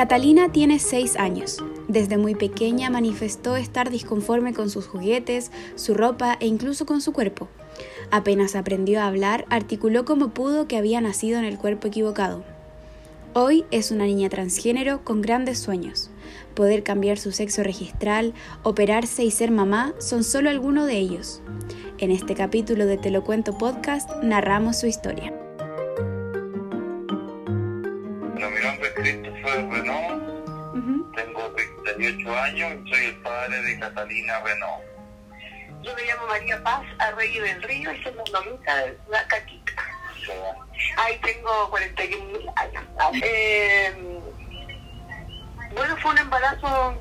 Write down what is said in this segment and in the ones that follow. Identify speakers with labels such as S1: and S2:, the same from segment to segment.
S1: Catalina tiene 6 años. Desde muy pequeña manifestó estar disconforme con sus juguetes, su ropa e incluso con su cuerpo. Apenas aprendió a hablar, articuló como pudo que había nacido en el cuerpo equivocado. Hoy es una niña transgénero con grandes sueños. Poder cambiar su sexo registral, operarse y ser mamá son solo algunos de ellos. En este capítulo de Te lo cuento podcast narramos su historia.
S2: 38 años y soy el padre de Catalina Renault.
S3: Yo me llamo María Paz Arreyes del Río y somos mamita de la caquita. Ahí tengo 41 mil años. Eh, bueno, fue un embarazo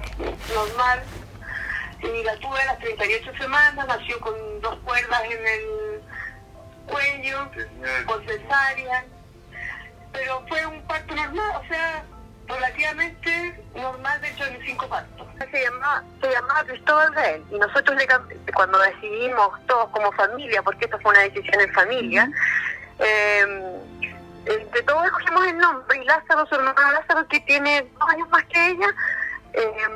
S3: normal. Y la tuve a las 38 semanas, nació con dos cuerdas en el cuello, con cesárea. Pero fue un parto normal, o sea, relativamente normal dentro de mis cinco partos. Se llamaba, se llamaba Cristóbal Gael y nosotros le cuando decidimos todos como familia, porque esto fue una decisión en familia, eh, entre todos escogimos el nombre y Lázaro, su hermano Lázaro, que tiene dos años más que ella, eh,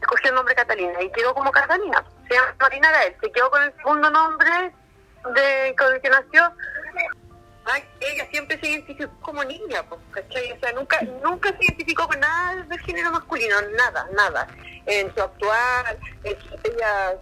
S3: escogió el nombre Catalina y quedó como Catalina. Se llama Catalina Gael, se quedó con el segundo nombre de con el que nació. Ay, ella siempre se identificó como niña, nunca, nunca se identificó con nada del género masculino, nada, nada. En su su- ella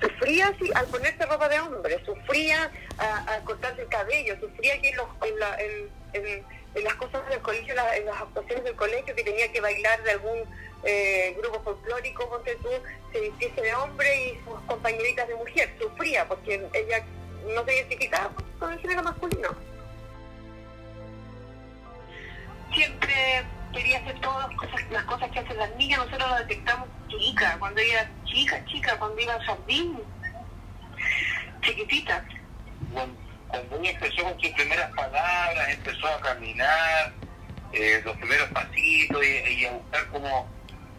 S3: sufría así, al ponerse ropa de hombre, sufría a- al cortarse el cabello, sufría que en, los, en, en- en- las cosas del colegio, en las actuaciones del colegio, que tenía que bailar de algún eh, grupo folclórico, ponte tú, se vistiese de hombre y sus compañeritas de mujer, sufría porque ella no se identificaba con el género masculino. Siempre quería hacer todas las cosas, las cosas que hacen las niñas, nosotros lo detectamos chica, cuando ella chica, chica, cuando iba al jardín, chiquitita.
S2: Cuando, empezó con sus primeras palabras, empezó a caminar, eh, los primeros pasitos y, a buscar como,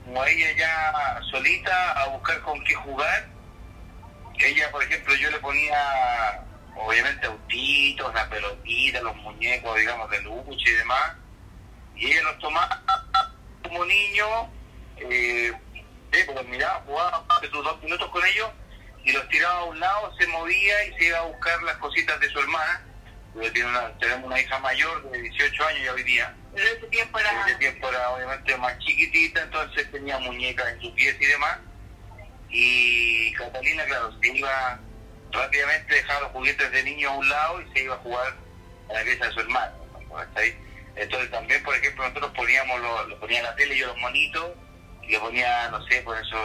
S2: como ella ya solita, a buscar con qué jugar. Ella, por ejemplo, yo le ponía, obviamente, autitos, la pelotita, los muñecos, digamos, de lucha y demás. Y ella los tomaba como niño, eh, eh, porque miraba, jugaba sus dos minutos con ellos y los tiraba a un lado, se movía y se iba a buscar las cositas de su hermana. Porque tiene una, tenemos una hija mayor de 18 años ya hoy día.
S3: En ese tiempo era...
S2: ese tiempo era obviamente más chiquitita, entonces tenía muñecas en sus pies y demás. Y Catalina, claro, se iba rápidamente, dejaba los juguetes de niño a un lado y se iba a jugar a la pieza de su hermano. Entonces también, por ejemplo, nosotros poníamos, lo, lo ponía en la tele yo los monitos, y le ponía, no sé, por eso,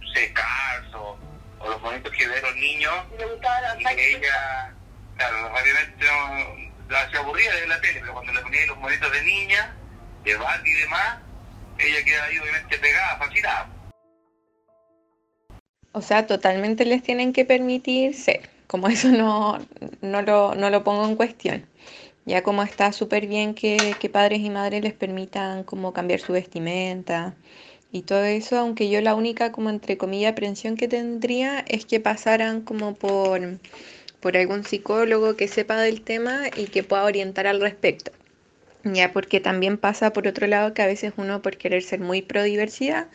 S2: no sé, Cars o, o los monitos que ven los niños, y que ella, claro, rápidamente no, se aburría de ver la tele, pero cuando le ponía los monitos de niña, de Barbie y demás, ella queda ahí obviamente pegada, fascinada.
S4: O sea, totalmente les tienen que permitir ser, como eso no, no, lo, no lo pongo en cuestión. Ya como está súper bien que, que padres y madres les permitan como cambiar su vestimenta y todo eso, aunque yo la única como entre comillas aprensión que tendría es que pasaran como por, por algún psicólogo que sepa del tema y que pueda orientar al respecto. Ya porque también pasa por otro lado que a veces uno por querer ser muy pro diversidad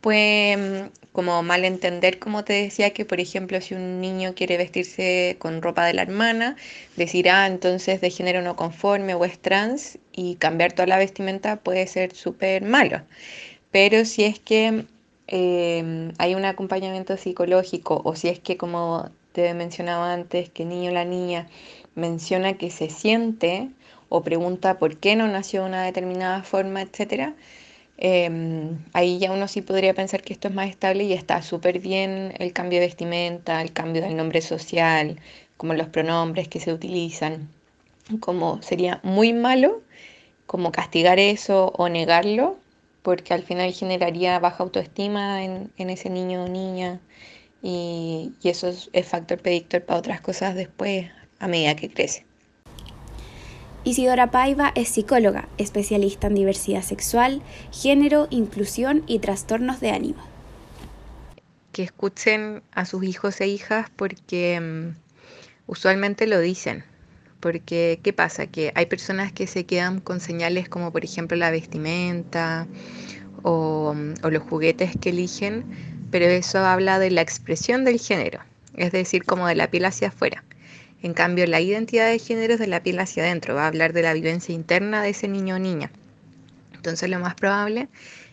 S4: puede como malentender, como te decía, que por ejemplo si un niño quiere vestirse con ropa de la hermana, decir, ah, entonces de género no conforme o es trans y cambiar toda la vestimenta puede ser súper malo. Pero si es que eh, hay un acompañamiento psicológico o si es que, como te mencionaba antes, que niño o la niña menciona que se siente o pregunta por qué no nació de una determinada forma, etcétera, eh, ahí ya uno sí podría pensar que esto es más estable y está súper bien el cambio de vestimenta, el cambio del nombre social, como los pronombres que se utilizan. Como sería muy malo como castigar eso o negarlo, porque al final generaría baja autoestima en, ese niño o niña y, eso es, es factor predictor para otras cosas después a medida que crece.
S1: Isidora Paiva es psicóloga, especialista en diversidad sexual, género, inclusión y trastornos de ánimo.
S4: Que escuchen a sus hijos e hijas porque mm, usualmente lo dicen. Porque, ¿qué pasa? Que hay personas que se quedan con señales como, por ejemplo, la vestimenta o, mm, o los juguetes que eligen, pero eso habla de la expresión del género, es decir, como de la piel hacia afuera. En cambio, la identidad de género es de la piel hacia adentro, va a hablar de la vivencia interna de ese niño o niña. Entonces, lo más probable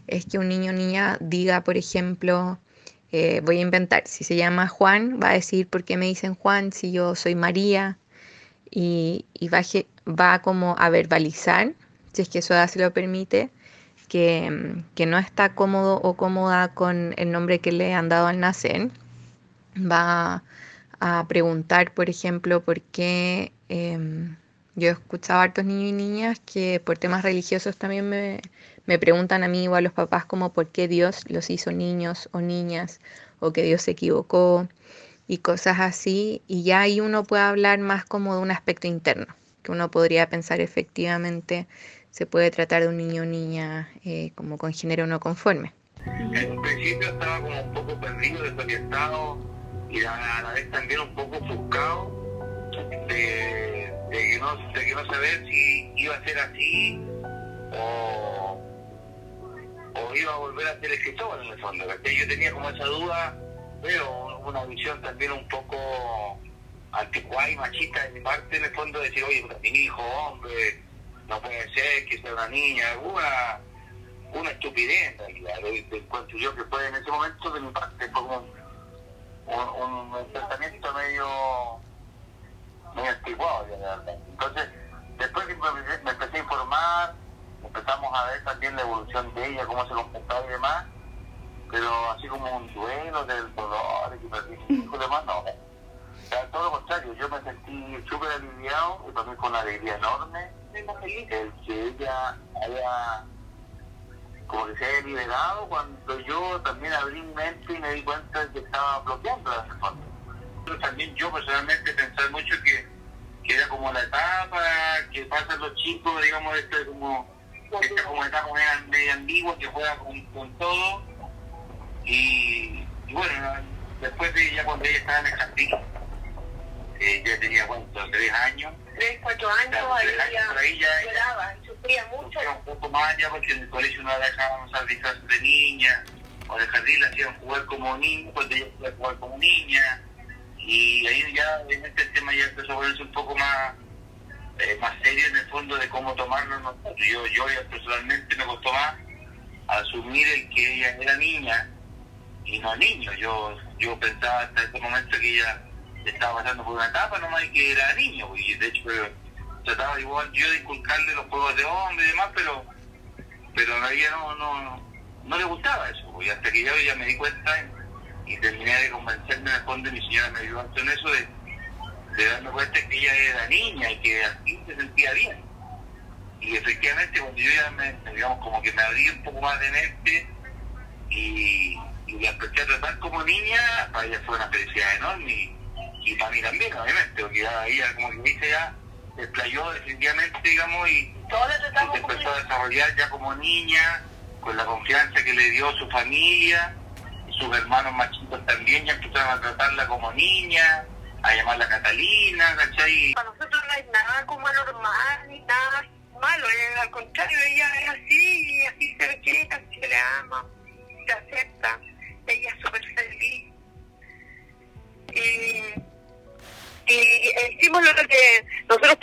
S4: es que un niño o niña diga, por ejemplo, eh, voy a inventar, si se llama Juan, va a decir, ¿por qué me dicen Juan si yo soy María? Y, va, va, como a verbalizar, si es que eso se lo permite, que, que no está cómodo o cómoda con el nombre que le han dado al nacer. Va a preguntar, por ejemplo, por qué em, yo he escuchado a hartos niños y niñas que por temas religiosos también me, me, preguntan a mí o a los papás como por qué Dios los hizo niños o niñas o que Dios se equivocó y cosas así. Y ya ahí uno puede hablar más como de un aspecto interno, que uno podría pensar efectivamente se puede tratar de un niño o niña eh, como con género no conforme.
S2: En principio estaba como un poco perdido, desorientado y a la vez también un poco ofuscado de, que no, de que no saber si iba a ser así o, o iba a volver a ser escritor en el fondo. Yo tenía como esa duda, pero una visión también un poco anticuada y machista de mi parte, en el fondo, de decir, oye, mi hijo, hombre, no puede ser que sea una niña, una, una estupidez en realidad, encuentro yo que fue en ese momento de mi parte, fue como un, un pensamiento medio, medio antiguado, Entonces, después que me, empecé a informar, empezamos a ver también la evolución de ella, cómo se comportaba y demás, pero así como un duelo del dolor, que perdí hijo y demás, no. O sea, todo lo contrario, yo me sentí súper aliviado y también con una alegría enorme el que ella haya como que se haya liberado cuando yo también abrí mi mente y me di cuenta de que estaba bloqueando la reforma. También yo personalmente pensé mucho que, que, era como la etapa que pasan los chicos, digamos, este como esta como etapa media, ambigua que juega con, todo. Y, bueno, después de ya cuando ella estaba en el jardín, eh, ya tenía cuánto, tres años.
S3: Tres, cuatro años, ahí, ya, lloraba, sufría mucho.
S2: un poco más ya porque en el colegio no la dejaban usar disfraces de niña, o en el jardín la hacían jugar como niña, pues ella podía jugar como niña. Y ahí ya, en este tema ya empezó a volverse un poco más eh, más serio en el fondo de cómo tomarlo nosotros. Yo, yo personalmente me costó más asumir el que ella era niña y no niño. Yo, yo pensaba hasta ese momento que ella estaba pasando por una etapa nomás y que era niño, y de hecho trataba igual yo de inculcarle los juegos de hombre y demás, pero pero a ella no, no, no le gustaba eso, y hasta que yo ya me di cuenta y, terminé de convencerme de fondo, mi señora me ayudó en eso de, de darme cuenta que ella era niña y que así se sentía bien. Y efectivamente cuando yo ya me, digamos, como que me abrí un poco más de mente y, y la empecé a tratar como niña, para ella fue una felicidad enorme y para mí también, obviamente, porque ya ella, como que dice, ya desplayó definitivamente, digamos, y, se empezó a desarrollar ya como niña, con la confianza que le dio su familia, sus hermanos más chicos también ya empezaron a tratarla como niña, a llamarla Catalina, ¿cachai?
S3: Para nosotros no hay nada como anormal, ni nada malo, eh, al contrario, ella es así, y así se ve así se le ama, se acepta, ella es súper feliz. Y y hicimos lo que nosotros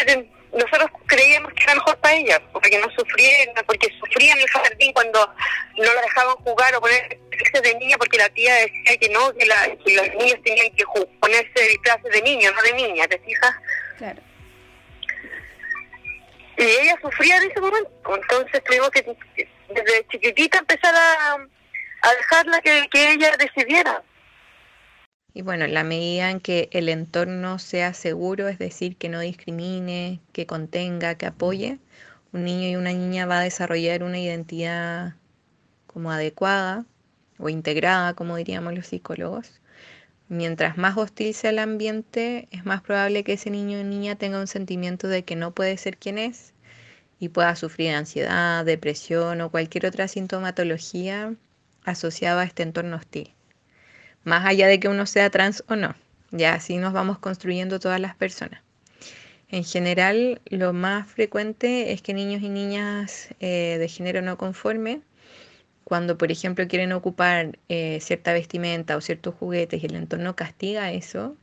S3: nosotros creíamos que era mejor para ella, porque no sufriera, porque sufría en el jardín cuando no la dejaban jugar o ponerse de niña, porque la tía decía que no, que, la, que los niños tenían que ponerse disfraces de niño, no de niña, ¿te fijas? Claro. Y ella sufría en ese momento, entonces tuvimos que desde chiquitita empezar a, a dejarla que, que ella decidiera.
S4: Y bueno, la medida en que el entorno sea seguro, es decir, que no discrimine, que contenga, que apoye, un niño y una niña va a desarrollar una identidad como adecuada o integrada, como diríamos los psicólogos, Mientras más hostil sea el ambiente, es más probable que ese niño o niña tenga un sentimiento de que no puede ser quien es y pueda sufrir ansiedad, depresión o cualquier otra sintomatología asociada a este entorno hostil. Más allá de que uno sea trans o no, ya así nos vamos construyendo todas las personas. En general, lo más frecuente es que niños y niñas eh, de género no conforme, cuando por ejemplo quieren ocupar eh, cierta vestimenta o ciertos juguetes y el entorno castiga eso,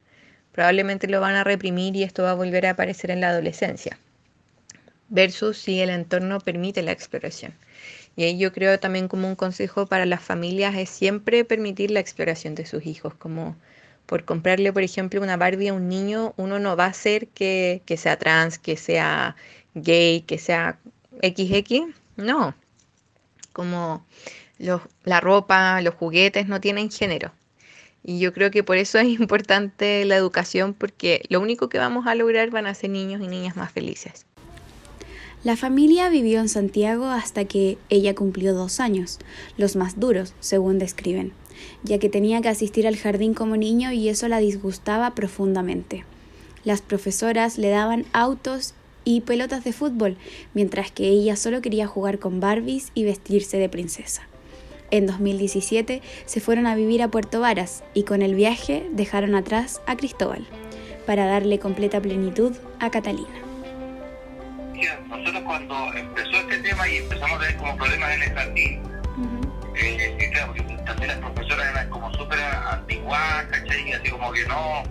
S4: probablemente lo van a reprimir y esto va a volver a aparecer en la adolescencia versus si el entorno permite la exploración. Y ahí yo creo también como un consejo para las familias es siempre permitir la exploración de sus hijos, como por comprarle, por ejemplo, una Barbie a un niño, uno no va a hacer que, que sea trans, que sea gay, que sea XX, no. Como la ropa, los juguetes no tienen género. Y yo creo que por eso es importante la educación, porque lo único que vamos a lograr van a ser niños y niñas más felices.
S1: La familia vivió en Santiago hasta que ella cumplió dos años, los más duros, según describen, ya que tenía que asistir al jardín como niño y eso la disgustaba profundamente. Las profesoras le daban autos y pelotas de fútbol, mientras que ella solo quería jugar con Barbies y vestirse de princesa. En 2017 se fueron a vivir a Puerto Varas y con el viaje dejaron atrás a Cristóbal, para darle completa plenitud a Catalina
S2: nosotros cuando empezó este tema y empezamos a tener como problemas en el jardín, eh, claro, porque también las profesoras eran como súper antiguas, ¿cachai? Y así como que no,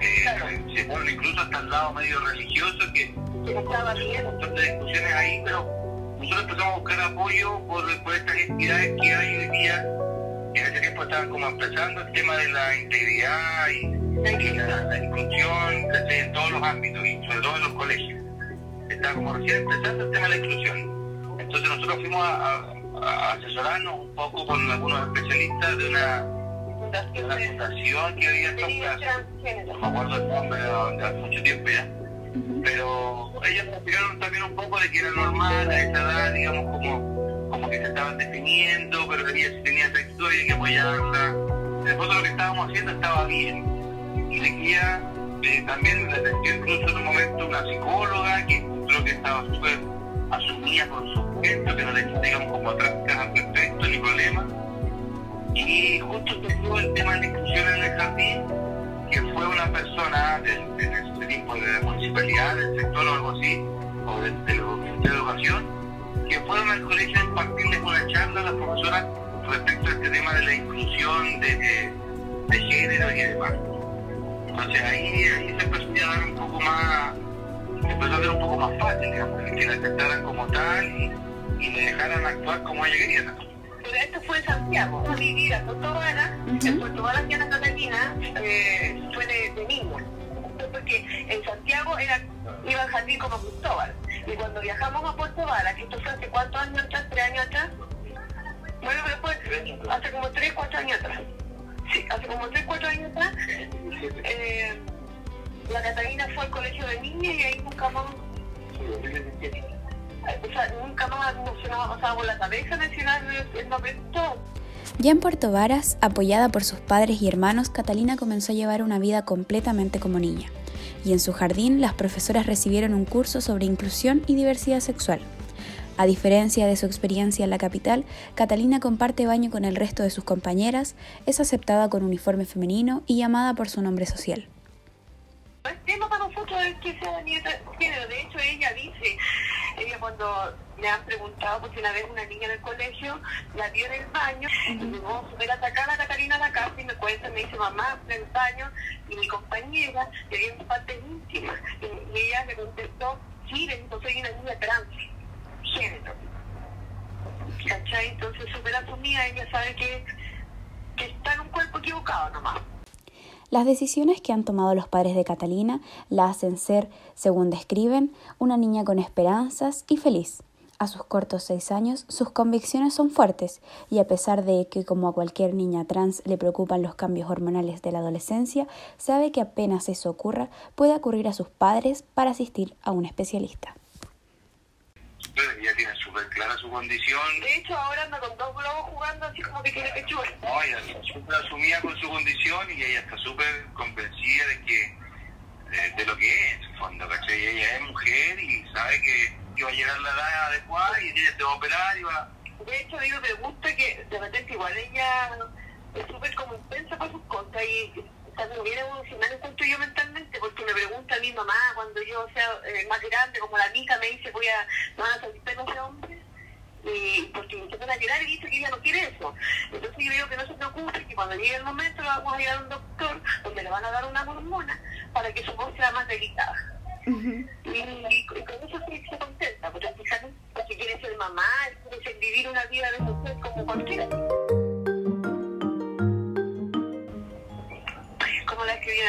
S2: eh, se ponen incluso hasta el lado medio religioso, que estaba bien, un montón de discusiones ahí, pero nosotros empezamos a buscar apoyo por, por estas entidades que hay hoy día, que en ese tiempo estaban como empezando el tema de la integridad y, la, la inclusión, En todos los ámbitos y sobre todo en los colegios estaba como recién empezando el tema de la inclusión. Entonces nosotros fuimos a, asesorarnos un poco con algunos especialistas de una, fundación, que había en No me acuerdo el nombre de, hace mucho tiempo ya. Pero ellos me explicaron también un poco de que era normal a esa edad, digamos, como, como que se estaban definiendo, pero tenía, tenía sexo y que apoyarla. Después de lo que estábamos haciendo estaba bien. Y le guía eh, también le atendió incluso en un momento una psicóloga que creo que estaba súper asumida con su cuento, que no le digamos como atrás al respecto ni problema. Y justo surgió el tema de la inclusión en el jardín, que fue una persona en ese tipo de municipalidad, del sector o algo así, o del de, de, educación, que fueron al colegio a impartirles una charla a las profesoras respecto a este tema de la inclusión de, de, género y demás. Entonces ahí, ahí se empezó a dar un poco más empezó a ser un poco más fácil, digamos, que la aceptaran como tal y, y le dejaran actuar como ella quería.
S3: Pero esto fue en Santiago, a vivir a Puerto Vara, en Puerto Vara y Ana Catalina eh, fue de, de niño, porque en Santiago era, iba al jardín como Cristóbal, y cuando viajamos a Puerto Vara, que esto fue hace cuántos años atrás, tres años atrás, bueno, pero fue hace como tres, cuatro años atrás, sí, hace como tres, cuatro años atrás, eh, la Catalina fue al colegio de niñas y ahí nunca más. O sea, nunca más no se nos ha pasado por la cabeza mencionar el nombre
S1: Ya en Puerto Varas, apoyada por sus padres y hermanos, Catalina comenzó a llevar una vida completamente como niña. Y en su jardín, las profesoras recibieron un curso sobre inclusión y diversidad sexual. A diferencia de su experiencia en la capital, Catalina comparte baño con el resto de sus compañeras, es aceptada con uniforme femenino y llamada por su nombre social
S3: no es tema para nosotros el que sea nieta género. De hecho, ella dice, ella cuando le han preguntado, porque una vez una niña en el colegio la vio en el baño, y me vamos a atacar a Catalina a la casa y me cuenta, me dice, mamá, en el baño, y mi compañera le dio partes íntimas. Y, ella le contestó, sí, dijo, soy una niña trans, género. ¿Cachai? Entonces, súper asumida, ella sabe que, que está en un cuerpo equivocado nomás.
S1: Las decisiones que han tomado los padres de Catalina la hacen ser, según describen, una niña con esperanzas y feliz. A sus cortos seis años, sus convicciones son fuertes y a pesar de que, como a cualquier niña trans, le preocupan los cambios hormonales de la adolescencia, sabe que apenas eso ocurra, puede acudir a sus padres para asistir a un especialista.
S2: Ya tiene súper clara su condición.
S3: De hecho, ahora anda con dos globos jugando así como que tiene pechuga.
S2: No, ya súper asumida con su condición y ella está súper convencida de que de, lo que es, en fondo, ¿cachai? Ella es mujer y sabe que, que va a llegar la edad adecuada y ella se va a operar y va...
S3: De hecho, digo, me gusta que de repente igual ella es súper como intensa con sus cosas y viene evolucionando encuentro yo mentalmente porque me pregunta a mi mamá cuando yo sea eh, más grande, como la mica me dice voy a, no van a salir pelos de hombre y porque empiezan a llorar y dice que ella no quiere eso. Entonces yo digo que no se preocupe, que cuando llegue el momento vamos a ir a un doctor donde le van a dar una hormona para que su voz sea más delicada. y, con eso sí se contenta, porque fíjate, porque quiere ser mamá, quiere vivir una vida de mujer como cualquiera.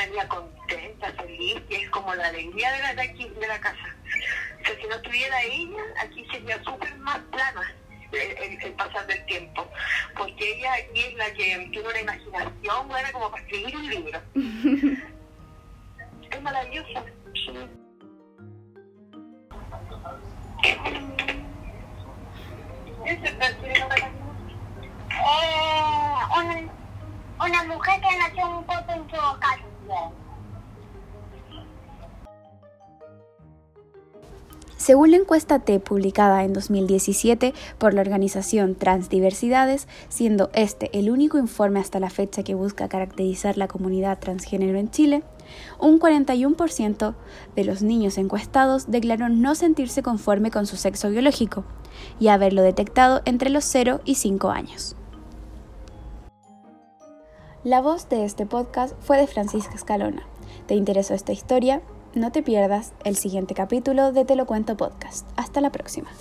S3: Niña contenta, feliz, y es como la alegría de la, de, aquí, de la casa. O sea, si no tuviera ella, aquí sería súper más plana el, el, pasar del tiempo. Porque ella aquí es la que tiene una imaginación buena como para escribir un libro. es maravillosa.
S5: Eh, una, una mujer que nació un poco en su casa.
S1: Según la encuesta T publicada en 2017 por la organización Transdiversidades, siendo este el único informe hasta la fecha que busca caracterizar la comunidad transgénero en Chile, un 41% de los niños encuestados declaró no sentirse conforme con su sexo biológico y haberlo detectado entre los 0 y 5 años. La voz de este podcast fue de Francisca Escalona. ¿Te interesó esta historia? No te pierdas el siguiente capítulo de Te lo cuento podcast. Hasta la próxima.